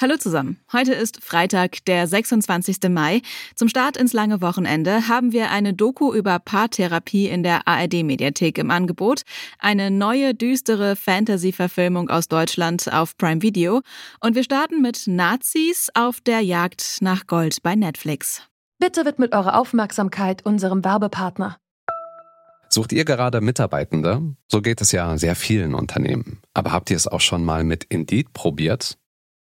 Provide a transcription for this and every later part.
Hallo zusammen. Heute ist Freitag, der 26. Mai. Zum Start ins lange Wochenende haben wir eine Doku über Paartherapie in der ARD-Mediathek im Angebot, eine neue düstere Fantasy-Verfilmung aus Deutschland auf Prime Video und wir starten mit Nazis auf der Jagd nach Gold bei Netflix. Bitte widmet eure Aufmerksamkeit unserem Werbepartner. Sucht ihr gerade Mitarbeitende? So geht es ja sehr vielen Unternehmen. Aber habt ihr es auch schon mal mit Indeed probiert?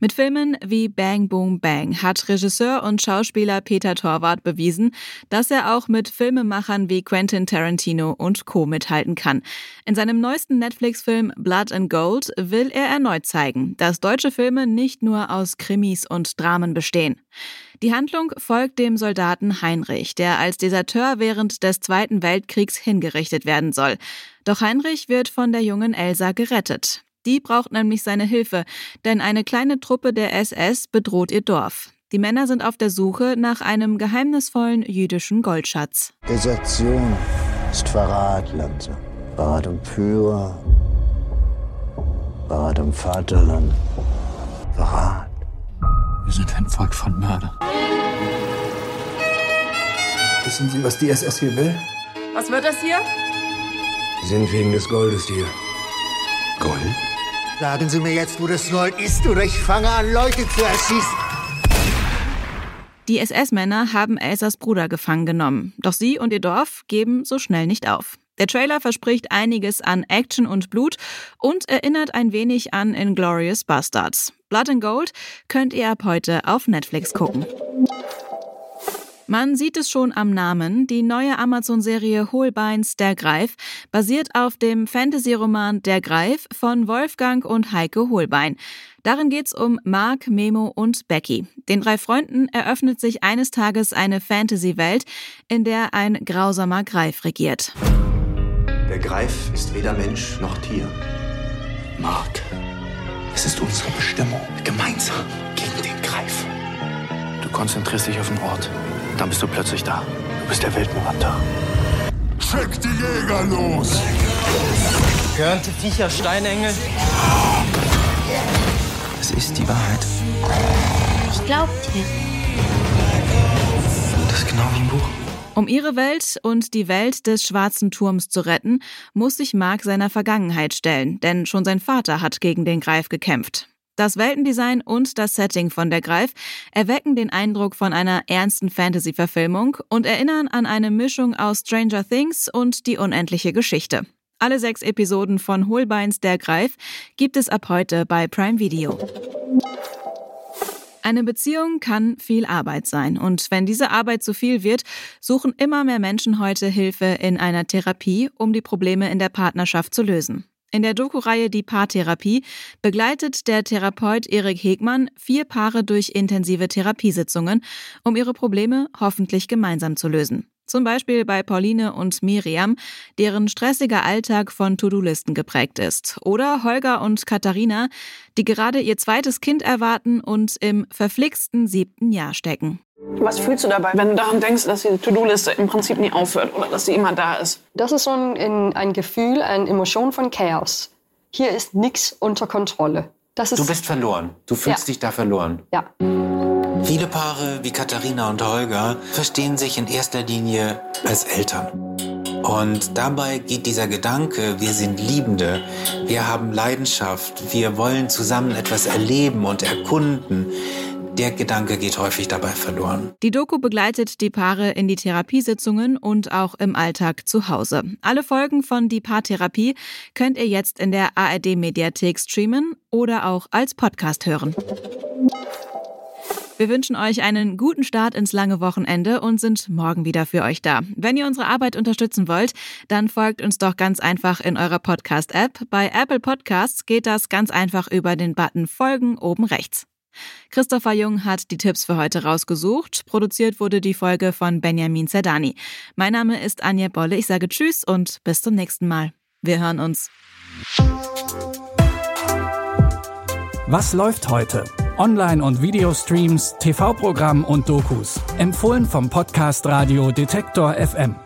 Mit Filmen wie Bang Boom Bang hat Regisseur und Schauspieler Peter Torwart bewiesen, dass er auch mit Filmemachern wie Quentin Tarantino und Co. mithalten kann. In seinem neuesten Netflix-Film Blood and Gold will er erneut zeigen, dass deutsche Filme nicht nur aus Krimis und Dramen bestehen. Die Handlung folgt dem Soldaten Heinrich, der als Deserteur während des Zweiten Weltkriegs hingerichtet werden soll. Doch Heinrich wird von der jungen Elsa gerettet. Die braucht nämlich seine Hilfe, denn eine kleine Truppe der SS bedroht ihr Dorf. Die Männer sind auf der Suche nach einem geheimnisvollen jüdischen Goldschatz. Desertion ist Verrat, Lanze. Verrat um Führer. Verrat um Vaterland. Verrat. Wir sind ein Volk von Mördern. Wissen Sie, was die SS hier will? Was wird das hier? Sie sind wegen des Goldes hier. Gold? Sagen Sie mir jetzt, wo das Gold ist, oder ich fange an, Leute zu erschießen. Die SS-Männer haben Elsas Bruder gefangen genommen. Doch sie und ihr Dorf geben so schnell nicht auf. Der Trailer verspricht einiges an Action und Blut und erinnert ein wenig an Inglorious Bastards. Blood and Gold könnt ihr ab heute auf Netflix gucken. Man sieht es schon am Namen. Die neue Amazon-Serie Holbeins Der Greif basiert auf dem Fantasy-Roman Der Greif von Wolfgang und Heike Holbein. Darin geht's um Mark, Memo und Becky. Den drei Freunden eröffnet sich eines Tages eine Fantasy-Welt, in der ein grausamer Greif regiert. Der Greif ist weder Mensch noch Tier. Mark, es ist unsere Bestimmung, gemeinsam gegen den Greif. Du konzentrierst dich auf den Ort. Dann bist du plötzlich da. Du bist der Weltmörder. Schick die Jäger los! Gehörnte Viecher, Steinengel. Es ist die Wahrheit. Ich glaub dir. Das ist genau wie im Buch. Um ihre Welt und die Welt des Schwarzen Turms zu retten, muss sich Mark seiner Vergangenheit stellen, denn schon sein Vater hat gegen den Greif gekämpft. Das Weltendesign und das Setting von der Greif erwecken den Eindruck von einer ernsten Fantasy-Verfilmung und erinnern an eine Mischung aus Stranger Things und die unendliche Geschichte. Alle sechs Episoden von Holbeins Der Greif gibt es ab heute bei Prime Video. Eine Beziehung kann viel Arbeit sein und wenn diese Arbeit zu viel wird, suchen immer mehr Menschen heute Hilfe in einer Therapie, um die Probleme in der Partnerschaft zu lösen. In der Doku-Reihe Die Paartherapie begleitet der Therapeut Erik Hegmann vier Paare durch intensive Therapiesitzungen, um ihre Probleme hoffentlich gemeinsam zu lösen. Zum Beispiel bei Pauline und Miriam, deren stressiger Alltag von To-Do-Listen geprägt ist. Oder Holger und Katharina, die gerade ihr zweites Kind erwarten und im verflixten siebten Jahr stecken. Was fühlst du dabei, wenn du daran denkst, dass die To-Do-Liste im Prinzip nie aufhört oder dass sie immer da ist? Das ist so ein, ein Gefühl, eine Emotion von Chaos. Hier ist nichts unter Kontrolle. Das ist du bist verloren. Du fühlst Ja. dich da verloren. Ja. Viele Paare wie Katharina und Holger verstehen sich in erster Linie als Eltern. Und dabei geht dieser Gedanke, wir sind Liebende, wir haben Leidenschaft, wir wollen zusammen etwas erleben und erkunden, der Gedanke geht häufig dabei verloren. Die Doku begleitet die Paare in die Therapiesitzungen und auch im Alltag zu Hause. Alle Folgen von Die Paartherapie könnt ihr jetzt in der ARD Mediathek streamen oder auch als Podcast hören. Wir wünschen euch einen guten Start ins lange Wochenende und sind morgen wieder für euch da. Wenn ihr unsere Arbeit unterstützen wollt, dann folgt uns doch ganz einfach in eurer Podcast-App. Bei Apple Podcasts geht das ganz einfach über den Button Folgen oben rechts. Christopher Jung hat die Tipps für heute rausgesucht. Produziert wurde die Folge von Benjamin Zerdani. Mein Name ist Anja Bolle. Ich sage Tschüss und bis zum nächsten Mal. Wir hören uns. Was läuft heute? Online- und Videostreams, TV-Programm und Dokus. Empfohlen vom Podcast Radio Detektor FM.